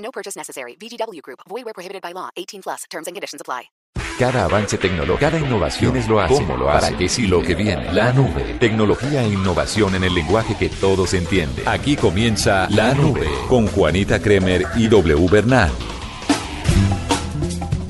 No purchase necessary. VGW Group. Void where prohibited by law. 18 plus. Terms and conditions apply. Cada avance tecnológico, cada innovación es lo hace, cómo lo hace, para qué sí lo que viene. La nube, tecnología e innovación en el lenguaje que todos entienden. Aquí comienza La Nube con Juanita Kremer y W Bernal.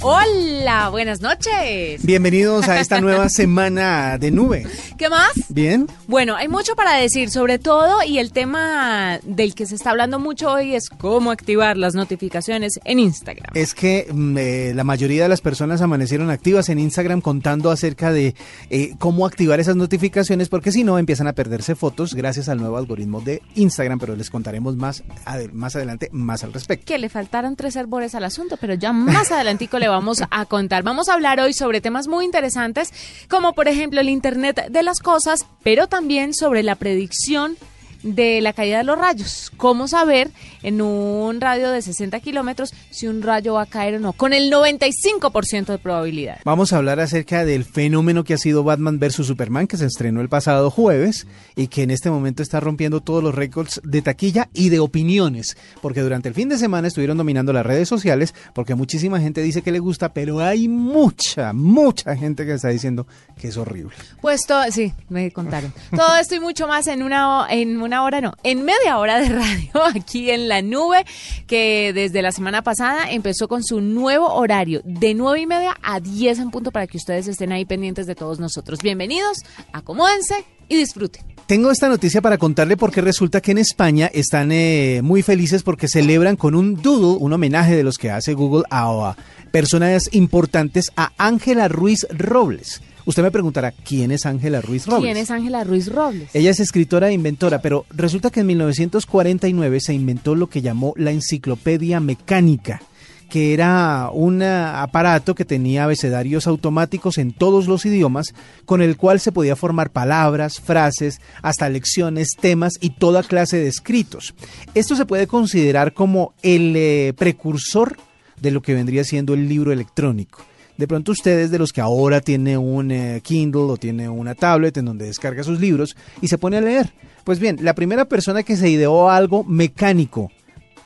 Hola, buenas noches. Bienvenidos a esta nueva semana de nube. ¿Qué más? Bien. Bueno, hay mucho para decir sobre todo y el tema del que se está hablando mucho hoy es cómo activar las notificaciones en Instagram. Es que mm, eh, la mayoría de las personas amanecieron activas en Instagram contando acerca de eh, cómo activar esas notificaciones porque si no empiezan a perderse fotos gracias al nuevo algoritmo de Instagram, pero les contaremos más, más adelante más al respecto. Que le faltaron tres arbores al asunto, pero ya más adelantico le vamos a contar. Vamos a hablar hoy sobre temas muy interesantes, como por ejemplo el Internet de las cosas, pero también sobre la predicción de la caída de los rayos. ¿Cómo saber en un radio de 60 kilómetros si un rayo va a caer o no? Con el 95% de probabilidad. Vamos a hablar acerca del fenómeno que ha sido Batman vs. Superman, que se estrenó el pasado jueves y que en este momento está rompiendo todos los récords de taquilla y de opiniones, porque durante el fin de semana estuvieron dominando las redes sociales, porque muchísima gente dice que le gusta, pero hay mucha, mucha gente que está diciendo que es horrible. Pues todo, sí, me contaron. Todo esto y mucho más en una, en una hora, no, en media hora de radio aquí en la nube, que desde la semana pasada empezó con su nuevo horario de nueve y media a 10 en punto para que ustedes estén ahí pendientes de todos nosotros. Bienvenidos, acomódense y disfruten. Tengo esta noticia para contarle porque resulta que en España están eh, muy felices porque celebran con un doodle, un homenaje de los que hace Google a, a personas importantes, a Ángela Ruiz Robles. Usted me preguntará, ¿quién es Ángela Ruiz Robles? ¿Quién es Ángela Ruiz Robles? Ella es escritora e inventora, pero resulta que en 1949 se inventó lo que llamó la enciclopedia mecánica, que era un ah, aparato que tenía abecedarios automáticos en todos los idiomas, con el cual se podía formar palabras, frases, hasta lecciones, temas y toda clase de escritos. Esto se puede considerar como el eh, precursor de lo que vendría siendo el libro electrónico. De pronto ustedes de los que ahora tiene un eh, Kindle o tiene una tablet en donde descarga sus libros y se pone a leer. Pues bien, la primera persona que se ideó algo mecánico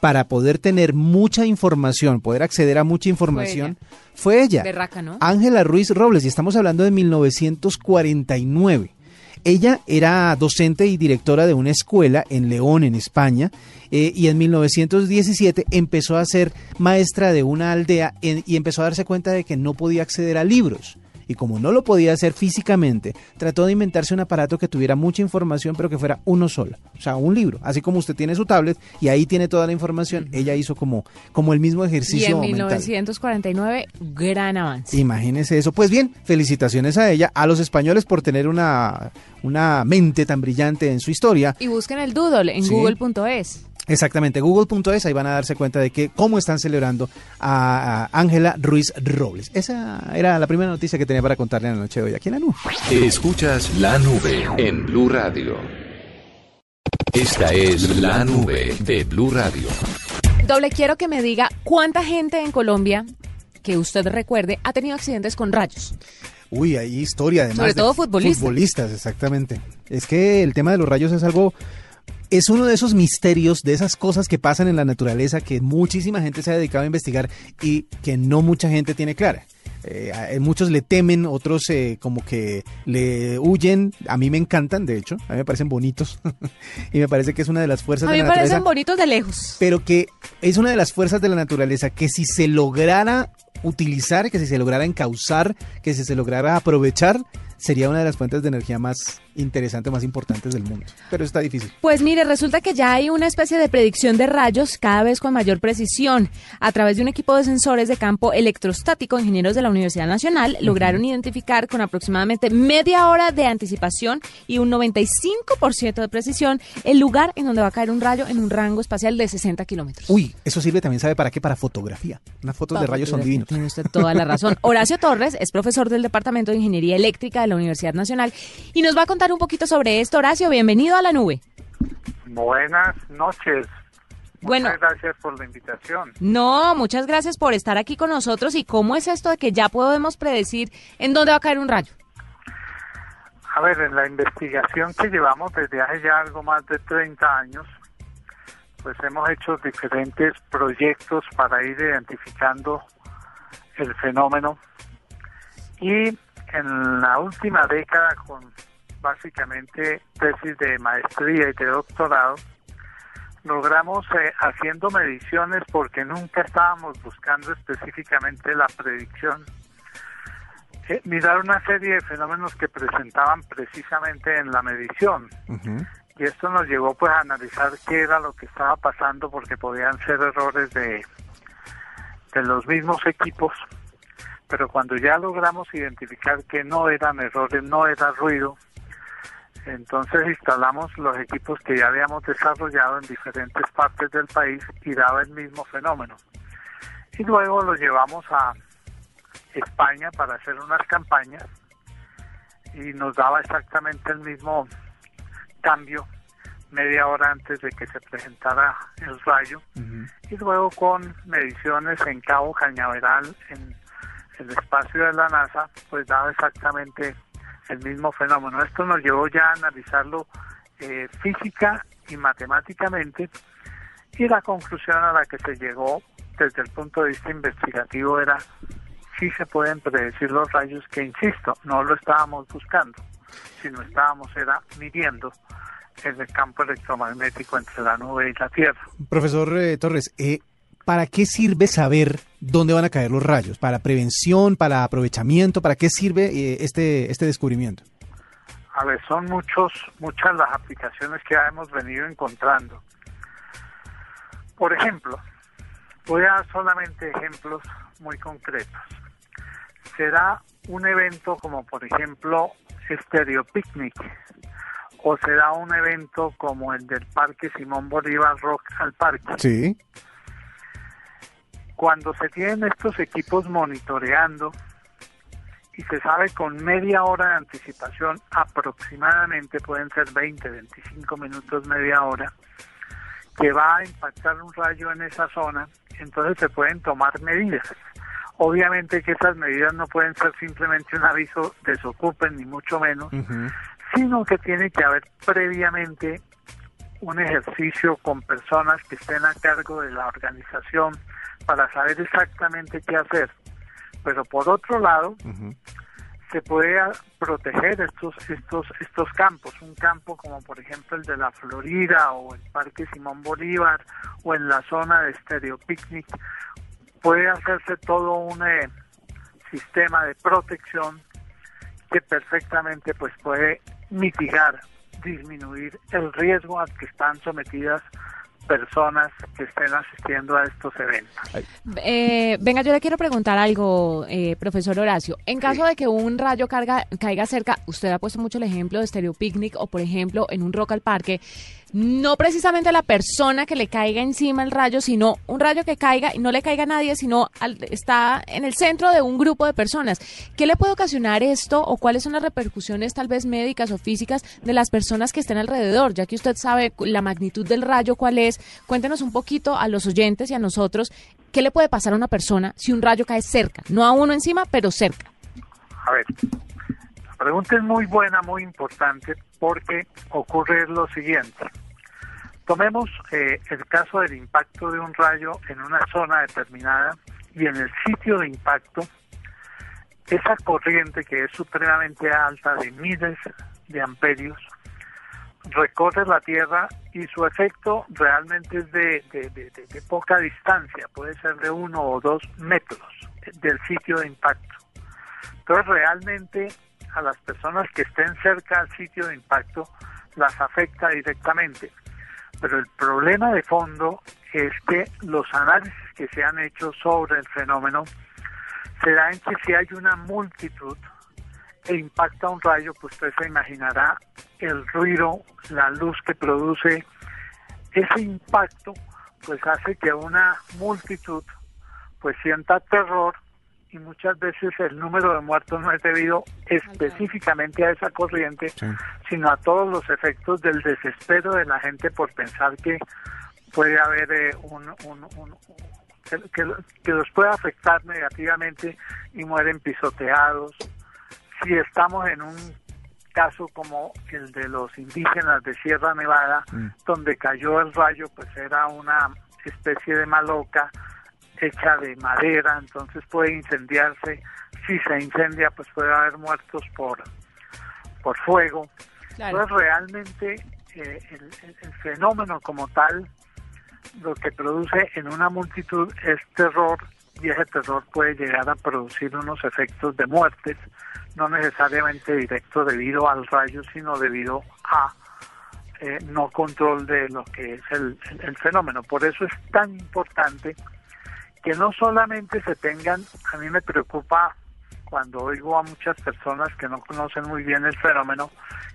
para poder tener mucha información, poder acceder a mucha información, fue ella. Ángela Ruiz Robles, y estamos hablando de 1949. Ella era docente y directora de una escuela en León, en España, eh, y en 1917 empezó a ser maestra de una aldea en- y empezó a darse cuenta de que no podía acceder a libros. Y como no lo podía hacer físicamente, trató de inventarse un aparato que tuviera mucha información, pero que fuera uno solo. O sea, un libro. Así como usted tiene su tablet y ahí tiene toda la información, ella hizo como, como el mismo Y ejercicio en mental. 1949, gran avance. Imagínese eso. Pues bien, felicitaciones a ella, a los españoles por tener una, una mente tan brillante en su historia. Y busquen el doodle en Sí. google.es. Exactamente, google.es, ahí van a darse cuenta de que cómo están celebrando a Ángela Ruiz Robles. Esa era la primera noticia que tenía para contarle en la noche de hoy aquí en la nube. Escuchas La Nube en Blue Radio. Esta es La Nube de Blue Radio. Doble, quiero que me diga cuánta gente en Colombia que usted recuerde ha tenido accidentes con rayos. Uy, hay historia además. Sobre de todo futbolistas. Futbolistas, exactamente. Es que el tema de los rayos es algo es uno de esos misterios, de esas cosas que pasan en la naturaleza que muchísima gente se ha dedicado a investigar y que no mucha gente tiene clara. Eh, a- muchos le temen, otros eh, como que le huyen. A mí me encantan, de hecho, a mí me parecen bonitos y me parece que es una de las fuerzas A de mí la me parecen naturaleza bonitos de lejos. pero que es una de las fuerzas de la naturaleza que si se lograra utilizar, que si se lograra encauzar, que si se lograra aprovechar, sería una de las fuentes de energía más interesantes, más importantes del mundo. Pero está difícil. Pues mire, resulta que ya hay una especie de predicción de rayos cada vez con mayor precisión. A través de un equipo de sensores de campo electrostático, ingenieros de la Universidad Nacional lograron identificar con aproximadamente media hora de anticipación y un 95% de precisión el lugar en donde va a caer un rayo en un rango espacial de 60 kilómetros. Uy, eso sirve también, ¿sabe para qué? Para fotografía. Unas fotos de rayos son divinos. Tiene usted toda la razón. Horacio Torres es profesor del Departamento de Ingeniería Eléctrica de la Universidad Nacional y nos va a contar un poquito sobre esto. Horacio, bienvenido a la nube. Buenas noches. Bueno. Muchas gracias por la invitación. No, muchas gracias por estar aquí con nosotros. ¿Y cómo es esto de que ya podemos predecir en dónde va a caer un rayo? A ver, en la investigación que llevamos desde hace ya algo más de 30 años, pues hemos hecho diferentes proyectos para ir identificando el fenómeno y en la última década con básicamente tesis de maestría y de doctorado, logramos eh, haciendo mediciones porque nunca estábamos buscando específicamente la predicción, eh, mirar una serie de fenómenos que presentaban precisamente en la medición. Y esto nos llevó pues a analizar qué era lo que estaba pasando porque podían ser errores de, de los mismos equipos, pero cuando ya logramos identificar que no eran errores, no era ruido, entonces instalamos los equipos que ya habíamos desarrollado en diferentes partes del país y daba el mismo fenómeno. Y luego lo llevamos a España para hacer unas campañas y nos daba exactamente el mismo cambio media hora antes de que se presentara el rayo y luego con mediciones en Cabo Cañaveral en el espacio de la NASA pues daba exactamente el mismo fenómeno. Esto nos llevó ya a analizarlo eh, física y matemáticamente y la conclusión a la que se llegó desde el punto de vista investigativo era si se pueden predecir los rayos que, insisto, no lo estábamos buscando, sino estábamos era midiendo en el campo electromagnético entre la nube y la Tierra. Profesor eh, Torres, eh, ¿para qué sirve saber dónde van a caer los rayos? ¿Para prevención, para aprovechamiento? ¿Para qué sirve eh, este, este descubrimiento? A ver, son muchos, muchas las aplicaciones que ya hemos venido encontrando. Por ejemplo, voy a dar solamente ejemplos muy concretos. Será un evento como por ejemplo Stereo Picnic o será un evento como el del Parque Simón Bolívar Rock al Parque. Sí. Cuando se tienen estos equipos monitoreando y se sabe con media hora de anticipación, aproximadamente pueden ser 20, 25 minutos, media hora, que va a impactar un rayo en esa zona, entonces se pueden tomar medidas. Obviamente que esas medidas no pueden ser simplemente un aviso desocupen, ni mucho menos, sino que tiene que haber previamente un ejercicio con personas que estén a cargo de la organización para saber exactamente qué hacer. Pero por otro lado, se puede proteger estos estos estos campos, un campo como por ejemplo el de la Florida o el Parque Simón Bolívar o en la zona de Stereo Picnic, puede hacerse todo un eh, sistema de protección que perfectamente pues puede mitigar, disminuir el riesgo al que están sometidas personas que estén asistiendo a estos eventos. Eh, venga, yo le quiero preguntar algo, eh, profesor Horacio. En caso de que un rayo carga, caiga cerca, usted ha puesto mucho el ejemplo de Stereo Picnic o, por ejemplo, en un rock al parque, no precisamente a la persona que le caiga encima el rayo, sino un rayo que caiga y no le caiga a nadie, sino está en el centro de un grupo de personas. ¿Qué le puede ocasionar esto o cuáles son las repercusiones tal vez médicas o físicas de las personas que estén alrededor? Ya que usted sabe la magnitud del rayo, cuál es, cuéntenos un poquito a los oyentes y a nosotros, ¿qué le puede pasar a una persona si un rayo cae cerca? No a uno encima, pero cerca. A ver, la pregunta es muy buena, muy importante, porque ocurre lo siguiente. Tomemos eh, el caso del impacto de un rayo en una zona determinada y en el sitio de impacto, esa corriente que es supremamente alta de miles de amperios recorre la Tierra y su efecto realmente es de, de, poca distancia, puede ser de uno o dos metros del sitio de impacto. Entonces realmente a las personas que estén cerca al sitio de impacto las afecta directamente. Pero el problema de fondo es que los análisis que se han hecho sobre el fenómeno se da en que si hay una multitud e impacta un rayo, pues usted se imaginará el ruido, la luz que produce ese impacto, pues hace que una multitud pues sienta terror y muchas veces el número de muertos no es debido específicamente a esa corriente, sino a todos los efectos del desespero de la gente por pensar que puede haber eh, un, que, que, los puede afectar negativamente y mueren pisoteados. Si estamos en un caso como el de los indígenas de Sierra Nevada, mm. donde cayó el rayo, pues era una especie de maloca hecha de madera, entonces puede incendiarse. Si se incendia, pues puede haber muertos por, por fuego. Entonces realmente eh, el, fenómeno como tal lo que produce en una multitud es terror y ese terror puede llegar a producir unos efectos de muertes, no necesariamente directo debido al rayo, sino debido a eh, no control de lo que es el, el, fenómeno. Por eso es tan importante que no solamente se tengan, a mí me preocupa cuando oigo a muchas personas que no conocen muy bien el fenómeno,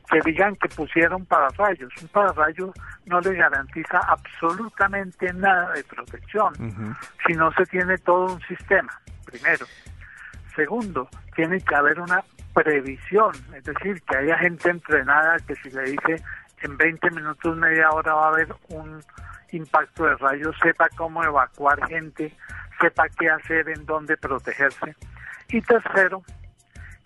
que digan que pusieron pararrayos. Un pararrayo no le garantiza absolutamente nada de protección si no se tiene todo un sistema, primero. Segundo, tiene que haber una previsión, es decir, que haya gente entrenada que si le dice en 20 minutos, media hora va a haber un impacto de rayos, sepa cómo evacuar gente, sepa qué hacer, en dónde protegerse. Y tercero,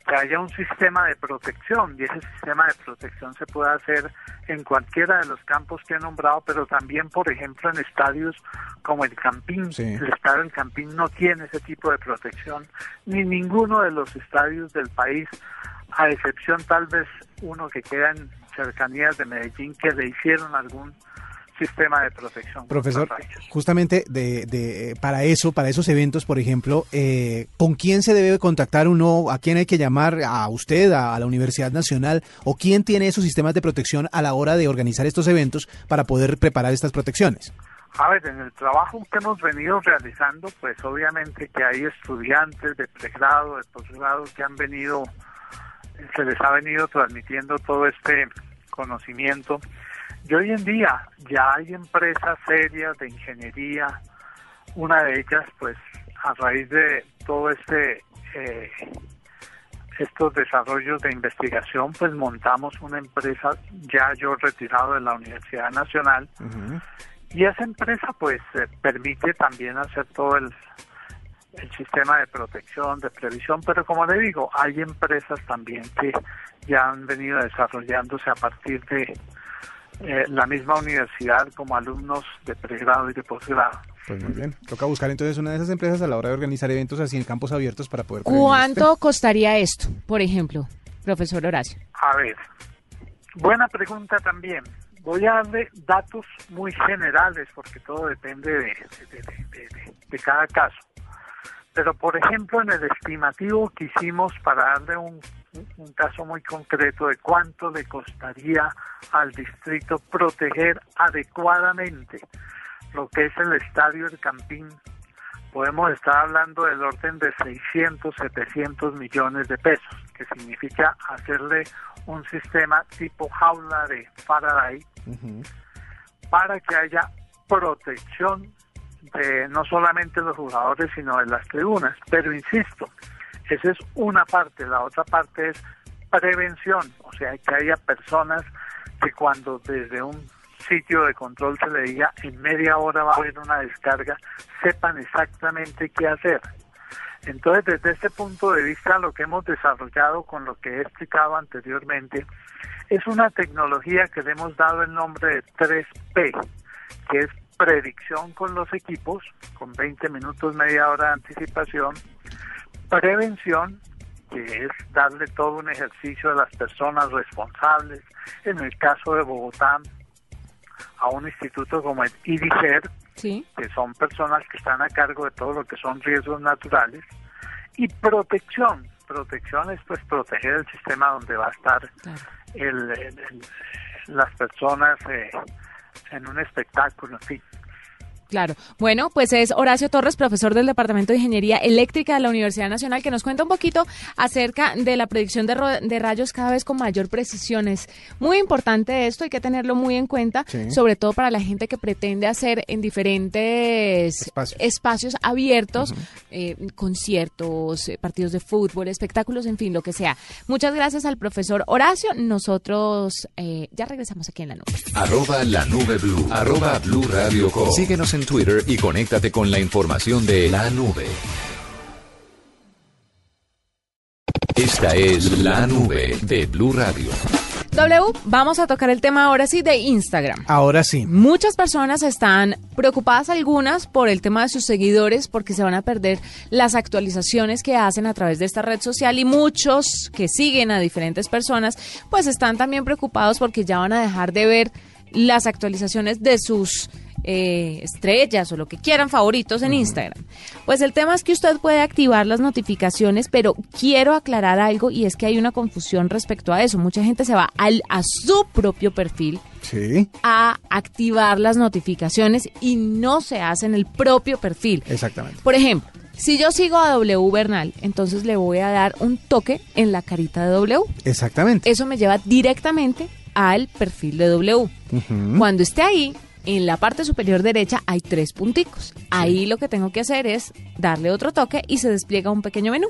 que haya un sistema de protección y ese sistema de protección se puede hacer en cualquiera de los campos que he nombrado, pero también, por ejemplo, en estadios como el Campín. El estadio del Campín no tiene ese tipo de protección, ni ninguno de los estadios del país, a excepción tal vez uno que queda en cercanías de Medellín, que le hicieron algún sistema de protección. Profesor, justamente de, de, para eso, para esos eventos, por ejemplo, eh, ¿con quién se debe contactar uno? ¿A quién hay que llamar? ¿A usted, a, la Universidad Nacional? ¿O quién tiene esos sistemas de protección a la hora de organizar estos eventos para poder preparar estas protecciones? A ver, en el trabajo que hemos venido realizando, pues obviamente que hay estudiantes de pregrado, de posgrado que han venido, se les ha venido transmitiendo todo este conocimiento y hoy en día ya hay empresas serias de ingeniería, una de ellas pues a raíz de todo este eh, estos desarrollos de investigación pues montamos una empresa ya yo retirado de la Universidad Nacional. Y esa empresa pues eh, permite también hacer todo el, el sistema de protección, de previsión, pero como le digo, hay empresas también que ya han venido desarrollándose a partir de eh, la misma universidad como alumnos de pregrado y de posgrado. Pues muy bien, toca buscar entonces una de esas empresas a la hora de organizar eventos así en campos abiertos para poder... ¿Cuánto costaría esto, por ejemplo, profesor Horacio? A ver, buena pregunta también. Voy a darle datos muy generales porque todo depende de, de cada caso. Pero, por ejemplo, en el estimativo que hicimos para darle un un caso muy concreto de cuánto le costaría al distrito proteger adecuadamente lo que es el estadio del Campín, podemos estar hablando del orden de 600, 700 millones de pesos, que significa hacerle un sistema tipo jaula de Faraday para que haya protección de no solamente los jugadores, sino de las tribunas. Pero insisto, esa es una parte. La otra parte es prevención, o sea, que haya personas que cuando desde un sitio de control se le diga en media hora va a haber una descarga, sepan exactamente qué hacer. Entonces, desde este punto de vista, lo que hemos desarrollado con lo que he explicado anteriormente es una tecnología que le hemos dado el nombre de 3P, que es predicción con los equipos, con 20 minutos, media hora de anticipación, Prevención, que es darle todo un ejercicio a las personas responsables, en el caso de Bogotá, a un instituto como el IDICER, que son personas que están a cargo de todo lo que son riesgos naturales, Y protección, protección es pues proteger el sistema donde va a estar el, las personas eh, en un espectáculo, en fin. Claro. Bueno, pues es Horacio Torres, profesor del Departamento de Ingeniería Eléctrica de la Universidad Nacional, que nos cuenta un poquito acerca de la predicción de, rayos cada vez con mayor precisión. Es muy importante esto, hay que tenerlo muy en cuenta, sobre todo para la gente que pretende hacer en diferentes espacios, abiertos, eh, conciertos, eh, partidos de fútbol, espectáculos, en fin, lo que sea. Muchas gracias al profesor Horacio. Nosotros eh, ya regresamos aquí en la nube. Arroba la nube blue. Arroba blue radio Síguenos en Twitter y conéctate con la información de la nube. Esta es la nube de Blue Radio. W, vamos a tocar el tema ahora sí de Instagram. Ahora sí. Muchas personas están preocupadas, algunas, por el tema de sus seguidores, porque se van a perder las actualizaciones que hacen a través de esta red social y muchos que siguen a diferentes personas, pues están también preocupados porque ya van a dejar de ver las actualizaciones de sus eh, estrellas o lo que quieran favoritos en Instagram. Pues el tema es que usted puede activar las notificaciones, pero quiero aclarar algo y es que hay una confusión respecto a eso. Mucha gente se va al, a su propio perfil a activar las notificaciones y no se hace en el propio perfil. Exactamente. Por ejemplo, si yo sigo a W Bernal, entonces le voy a dar un toque en la carita de W. Exactamente. Eso me lleva directamente al perfil de W. Cuando esté ahí, en la parte superior derecha hay tres punticos. Ahí lo que tengo que hacer es darle otro toque y se despliega un pequeño menú.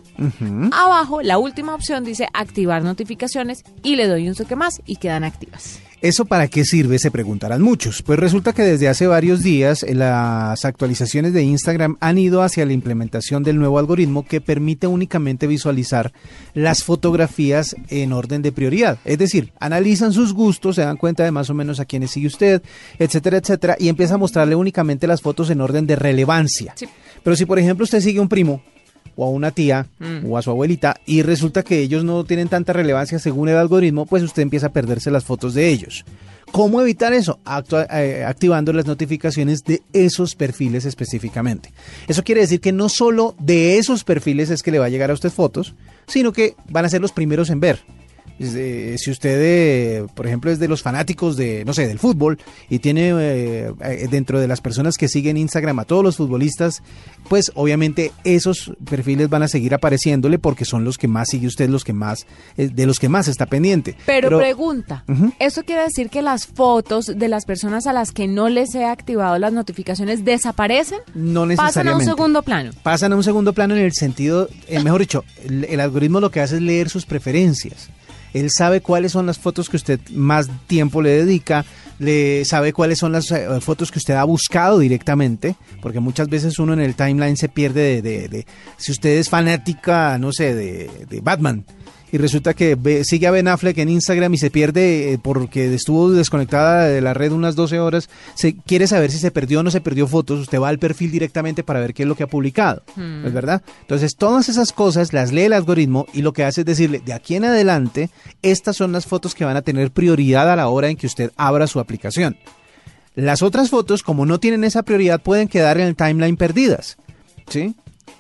Abajo, la última opción dice activar notificaciones y le doy un toque más y quedan activas. ¿Eso para qué sirve? Se preguntarán muchos. Pues resulta que desde hace varios días eh, las actualizaciones de Instagram han ido hacia la implementación del nuevo algoritmo que permite únicamente visualizar las fotografías en orden de prioridad. Es decir, analizan sus gustos, se dan cuenta de más o menos a quiénes sigue usted, etcétera, etcétera, y empieza a mostrarle únicamente las fotos en orden de relevancia. Pero si por ejemplo usted sigue un primo o a una tía mm. o a su abuelita y resulta que ellos no tienen tanta relevancia según el algoritmo, pues usted empieza a perderse las fotos de ellos. ¿Cómo evitar eso? Eh, activando las notificaciones de esos perfiles específicamente. Eso quiere decir que no solo de esos perfiles es que le va a llegar a usted fotos, sino que van a ser los primeros en ver si usted, eh, por ejemplo, es de los fanáticos de, no sé, del fútbol y tiene eh, eh, dentro de las personas que siguen Instagram a todos los futbolistas, pues obviamente esos perfiles van a seguir apareciéndole porque son los que más sigue usted, los que más, de los que más está pendiente. Pero, pregunta, ¿eso quiere decir que las fotos de las personas a las que no les he activado las notificaciones desaparecen? No necesariamente. Pasan a un segundo plano. Pasan a un segundo plano en el sentido, mejor dicho, el algoritmo lo que hace es leer sus preferencias. Él sabe cuáles son las fotos que usted más tiempo le dedica, le sabe cuáles son las eh, fotos que usted ha buscado directamente, porque muchas veces uno en el timeline se pierde de, si usted es fanática, no sé, de, de Batman y resulta que sigue a Ben Affleck en Instagram y se pierde eh, porque estuvo desconectada de la red unas 12 horas, se quiere saber si se perdió o no se perdió fotos, usted va al perfil directamente para ver qué es lo que ha publicado, hmm. ¿es verdad? Entonces todas esas cosas las lee el algoritmo y lo que hace es decirle, de aquí en adelante, estas son las fotos que van a tener prioridad a la hora en que usted abra su aplicación. Las otras fotos, como no tienen esa prioridad, pueden quedar en el timeline perdidas, ¿sí?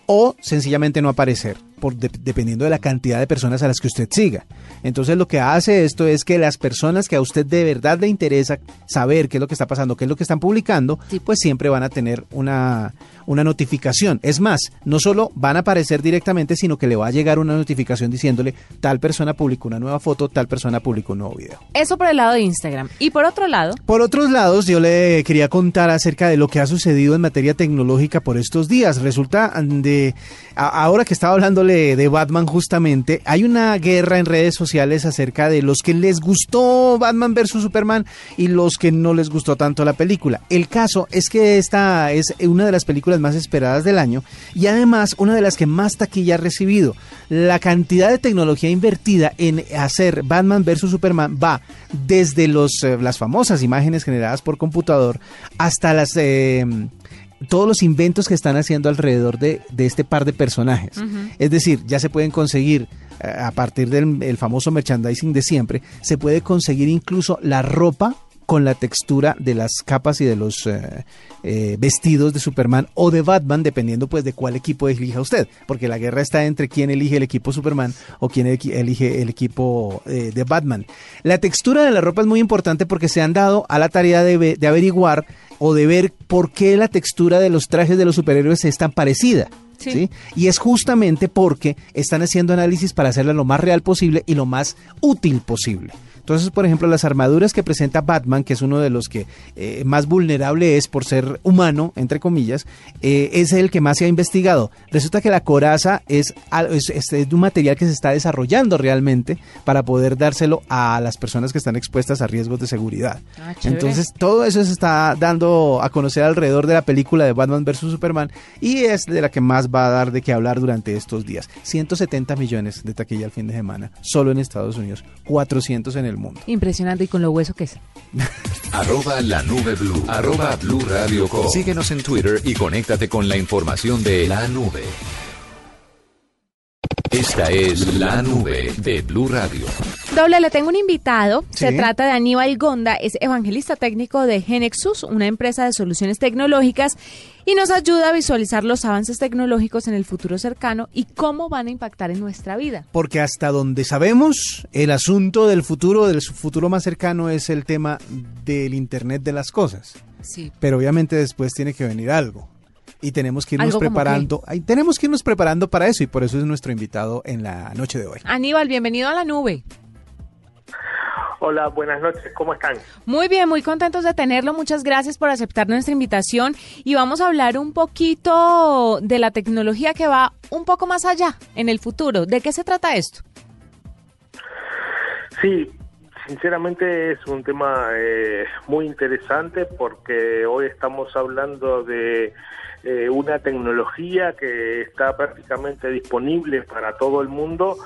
O sencillamente no aparecer dependiendo de la cantidad de personas a las que usted siga. Entonces lo que hace esto es que las personas que a usted de verdad le interesa saber qué es lo que está pasando, qué es lo que están publicando, pues siempre van a tener una, una notificación. Es más, no solo van a aparecer directamente, sino que le va a llegar una notificación diciéndole tal persona publicó una nueva foto, tal persona publicó un nuevo video. Eso por el lado de Instagram. Y por otro lado. Por otros lados, yo le quería contar acerca de lo que ha sucedido en materia tecnológica por estos días. Resulta de, ahora que estaba hablándole de Batman justamente, hay una guerra en redes sociales acerca de los que les gustó Batman vs. Superman y los que no les gustó tanto la película. El caso es que esta es una de las películas más esperadas del año y además una de las que más taquilla ha recibido. La cantidad de tecnología invertida en hacer Batman vs. Superman va desde los, eh, las famosas imágenes generadas por computador hasta las... Eh, todos los inventos que están haciendo alrededor de, este par de personajes. Es decir, ya se pueden conseguir eh, a partir del famoso merchandising de siempre, se puede conseguir incluso la ropa con la textura de las capas y de los eh, eh, vestidos de Superman o de Batman, dependiendo pues de cuál equipo elija usted, porque la guerra está entre quién elige el equipo Superman o quién elige el equipo eh, de Batman. La textura de la ropa es muy importante porque se han dado a la tarea de, de averiguar o de ver por qué la textura de los trajes de los superhéroes es tan parecida. Sí. Y es justamente porque están haciendo análisis para hacerla lo más real posible y lo más útil posible. Entonces, por ejemplo, las armaduras que presenta Batman, que es uno de los que eh, más vulnerable es por ser humano, entre comillas, eh, es el que más se ha investigado. Resulta que la coraza es, es, un material que se está desarrollando realmente para poder dárselo a las personas que están expuestas a riesgos de seguridad. Ah, Entonces, todo eso se está dando a conocer alrededor de la película de Batman vs. Superman y es de la que más va a dar de qué hablar durante estos días. 170 millones de taquilla al fin de semana, solo en Estados Unidos, 400 en el mundo. Impresionante y con lo hueso que es. Arroba la nube blue. Arroba blue radio Síguenos en Twitter y conéctate con la información de la nube. Esta es la nube de Blue Radio. Doble, le tengo un invitado. Se trata de Aníbal Gonda, es evangelista técnico de Genexus, una empresa de soluciones tecnológicas, y nos ayuda a visualizar los avances tecnológicos en el futuro cercano y cómo van a impactar en nuestra vida. Porque hasta donde sabemos, el asunto del futuro, del futuro más cercano, es el tema del Internet de las cosas. Sí. Pero obviamente después tiene que venir algo y tenemos que irnos preparando, tenemos que irnos preparando para eso y por eso es nuestro invitado en la noche de hoy. Aníbal, bienvenido a la nube. Hola, buenas noches, ¿cómo están? Muy bien, muy contentos de tenerlo. Muchas gracias por aceptar nuestra invitación y vamos a hablar un poquito de la tecnología que va un poco más allá en el futuro. ¿De qué se trata esto? Sí, sinceramente es un tema eh, muy interesante porque hoy estamos hablando de eh, una tecnología que está prácticamente disponible para todo el mundo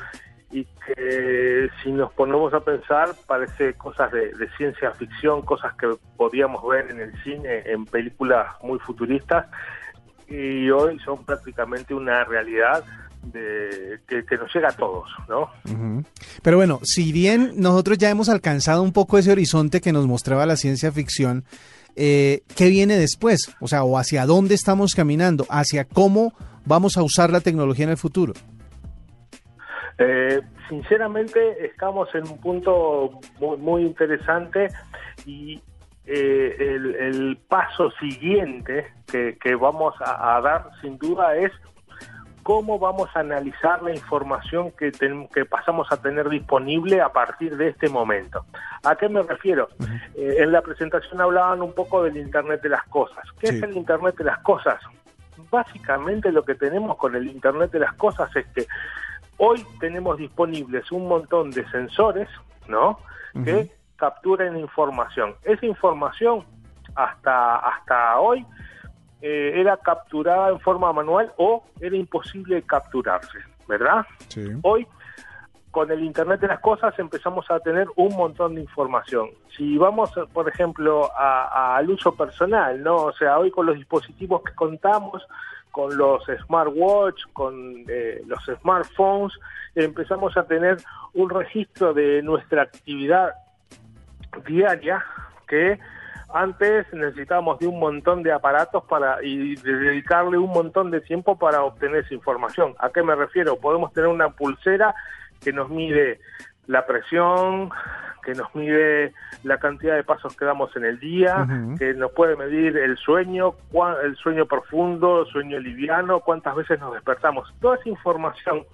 y que si nos ponemos a pensar parece cosas de, ciencia ficción, cosas que podíamos ver en el cine, en películas muy futuristas y hoy son prácticamente una realidad de, que, nos llega a todos, ¿no? Pero bueno, si bien nosotros ya hemos alcanzado un poco ese horizonte que nos mostraba la ciencia ficción, eh, ¿qué viene después? O sea, o hacia dónde estamos caminando, hacia cómo vamos a usar la tecnología en el futuro. Eh, sinceramente, estamos en un punto muy, muy interesante y eh, el, paso siguiente que, vamos a, dar, sin duda, es cómo vamos a analizar la información que, que pasamos a tener disponible a partir de este momento. ¿A qué me refiero? Eh, en la presentación hablaban un poco del Internet de las Cosas. ¿Qué es el Internet de las Cosas? Básicamente lo que tenemos con el Internet de las Cosas es que hoy tenemos disponibles un montón de sensores, ¿no? Que capturan información. Esa información hasta, hasta hoy eh, era capturada en forma manual o era imposible capturarse, ¿verdad? Hoy, con el Internet de las Cosas, empezamos a tener un montón de información. Si vamos, por ejemplo, al uso personal, ¿no? O sea, hoy con los dispositivos que contamos, con los smartwatch, con eh, los smartphones, empezamos a tener un registro de nuestra actividad diaria que antes necesitábamos de un montón de aparatos para y dedicarle un montón de tiempo para obtener esa información. ¿A qué me refiero? Podemos tener una pulsera que nos mide la presión, que nos mide la cantidad de pasos que damos en el día, que nos puede medir el sueño, el sueño profundo, el sueño liviano, cuántas veces nos despertamos. Toda esa información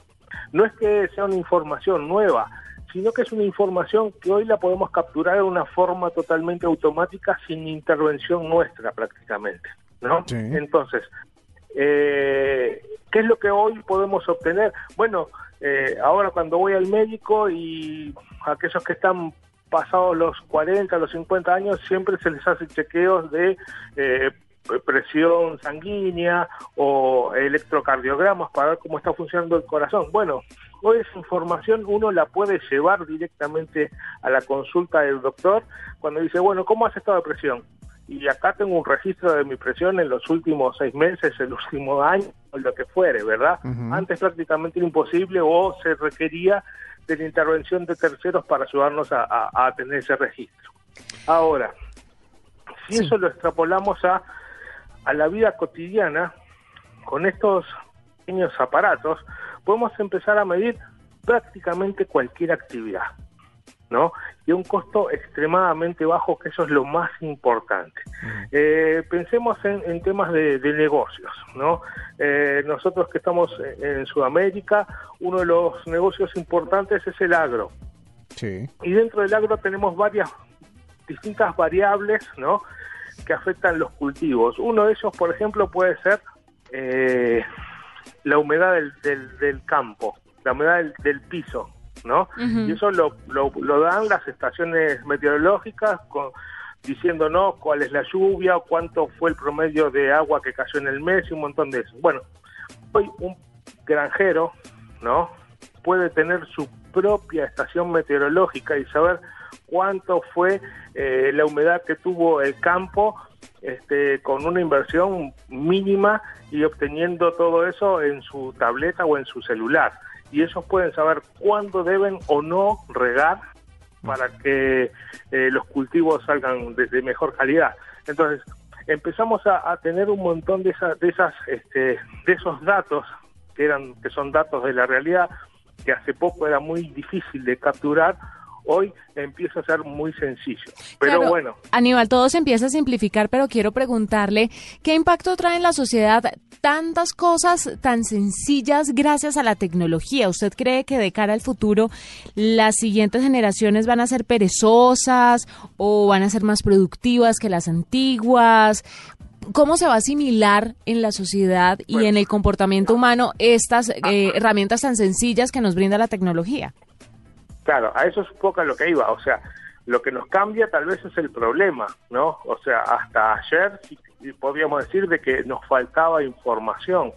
no es que sea una información nueva, sino que es una información que hoy la podemos capturar de una forma totalmente automática sin intervención nuestra prácticamente, ¿no? Entonces, eh, ¿qué es lo que hoy podemos obtener? Bueno, eh, ahora cuando voy al médico y aquellos que están pasados los 40, los 50 años, siempre se les hace chequeos de eh, presión sanguínea o electrocardiogramas para ver cómo está funcionando el corazón. Bueno, hoy esa información uno la puede llevar directamente a la consulta del doctor cuando dice, bueno, ¿cómo has estado de presión? Y acá tengo un registro de mi presión en los últimos seis meses, el último año, o lo que fuere, ¿verdad? Antes prácticamente era imposible o se requería de la intervención de terceros para ayudarnos a tener ese registro. Ahora, si Sí. eso lo extrapolamos a, a la vida cotidiana, con estos pequeños aparatos, podemos empezar a medir prácticamente cualquier actividad, ¿no? Y a un costo extremadamente bajo, que eso es lo más importante. Eh, pensemos en, en temas de, de negocios, ¿no? Eh, nosotros que estamos en Sudamérica, uno de los negocios importantes es el agro. Sí. Y dentro del agro tenemos varias distintas variables, ¿no? Que afectan los cultivos. Uno de ellos, por ejemplo, puede ser eh, la humedad del, del, del campo, la humedad del, del piso, ¿no? Y eso lo, lo, lo dan las estaciones meteorológicas con, diciéndonos cuál es la lluvia, cuánto fue el promedio de agua que cayó en el mes y un montón de eso. Bueno, hoy un granjero, ¿no? Puede tener su propia estación meteorológica y saber cuánto fue eh, la humedad que tuvo el campo este, con una inversión mínima y obteniendo todo eso en su tableta o en su celular. Y ellos pueden saber cuándo deben o no regar para que eh, los cultivos salgan de, de mejor calidad. Entonces, empezamos a, a tener un montón de, esa- de esas este, de esos datos que eran que son datos de la realidad que hace poco era muy difícil de capturar hoy empieza a ser muy sencillo pero Claro, bueno Aníbal, todo se empieza a simplificar, pero quiero preguntarle, ¿qué impacto trae en la sociedad tantas cosas tan sencillas gracias a la tecnología? ¿Usted cree que de cara al futuro las siguientes generaciones van a ser perezosas o van a ser más productivas que las antiguas? ¿Cómo se va a asimilar en la sociedad y Bueno. en el comportamiento humano estas eh, herramientas tan sencillas que nos brinda la tecnología? Claro, a eso es un poco lo que iba, o sea, lo que nos cambia tal vez es el problema, ¿no? O sea, hasta ayer podríamos decir de que nos faltaba información.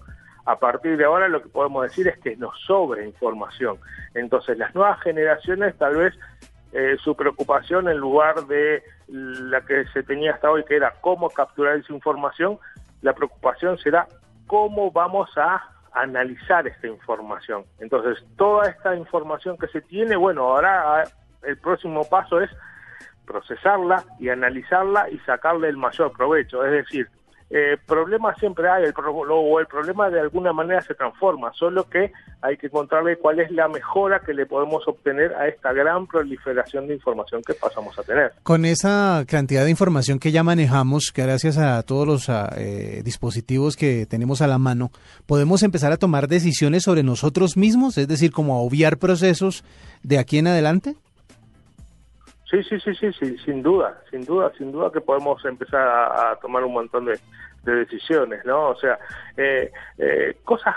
A partir de ahora lo que podemos decir es que nos sobra información. Entonces, las nuevas generaciones tal vez eh, su preocupación en lugar de la que se tenía hasta hoy, que era cómo capturar esa información, la preocupación será cómo vamos a analizar esta información. Entonces, toda esta información que se tiene, bueno, ahora ah, el próximo paso es procesarla y analizarla y sacarle el mayor provecho. Es decir, eh, problemas siempre hay, el o el problema de alguna manera se transforma, solo que hay que encontrarle cuál es la mejora que le podemos obtener a esta gran proliferación de información que pasamos a tener. Con esa cantidad de información que ya manejamos, gracias a todos los ah, eh, dispositivos que tenemos a la mano, podemos empezar a tomar decisiones sobre nosotros mismos, es decir, como a obviar procesos de aquí en adelante. Sí, sí, sí, sí, sí, sin duda, sin duda, sin duda que podemos empezar a, tomar un montón de, de decisiones, ¿no? O sea, eh, eh, cosas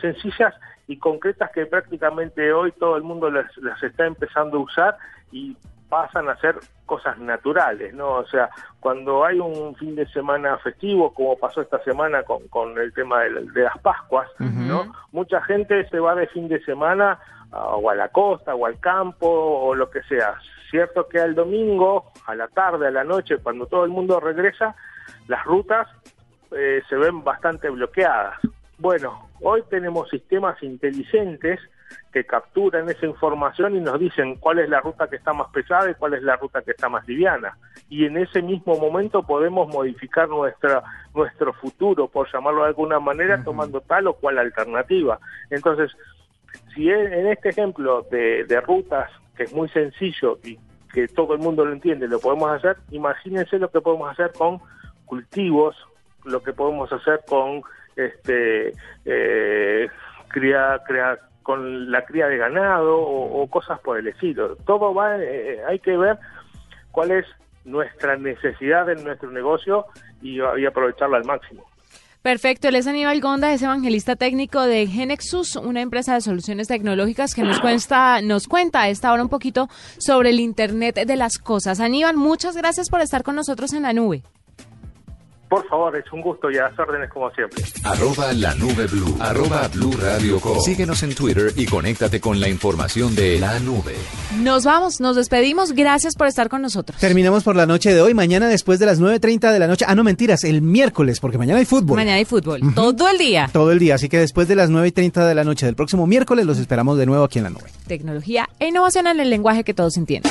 sencillas y concretas que prácticamente hoy todo el mundo las, las está empezando a usar y pasan a ser cosas naturales, ¿no? O sea, cuando hay un fin de semana festivo, como pasó esta semana con, con el tema de, de las Pascuas, ¿no? Mucha gente se va de fin de semana o a la costa o al campo o lo que sea. Cierto que al domingo, a la tarde, a la noche, cuando todo el mundo regresa, las rutas eh, se ven bastante bloqueadas. Bueno, hoy tenemos sistemas inteligentes que capturan esa información y nos dicen cuál es la ruta que está más pesada y cuál es la ruta que está más liviana. Y en ese mismo momento podemos modificar nuestra, nuestro futuro, por llamarlo de alguna manera, tomando tal o cual alternativa. Entonces, si en este ejemplo de, de rutas, que es muy sencillo y que todo el mundo lo entiende, lo podemos hacer, imagínense lo que podemos hacer con cultivos, lo que podemos hacer con este eh, cría, cría- con la cría de ganado o, o cosas por el estilo. Todo va, eh, hay que ver cuál es nuestra necesidad en nuestro negocio y, y aprovecharla al máximo. Perfecto, él es Aníbal Gonda, es evangelista técnico de Genexus, una empresa de soluciones tecnológicas que nos cuenta, nos cuenta a esta hora un poquito sobre el Internet de las cosas. Aníbal, muchas gracias por estar con nosotros en la nube. Por favor, es un gusto y a las órdenes como siempre. Arroba la nube blue. Arroba blue radio com. Síguenos en Twitter y conéctate con la información de la nube. Nos vamos, nos despedimos, gracias por estar con nosotros. Terminamos por la noche de hoy, mañana después de las 9.30 de la noche. Ah, no, mentiras, el miércoles, porque mañana hay fútbol. Mañana hay fútbol, todo el día. Todo el día, así que después de las 9.30 de la noche del próximo miércoles los esperamos de nuevo aquí en la nube. Tecnología e innovación en el lenguaje que todos entienden.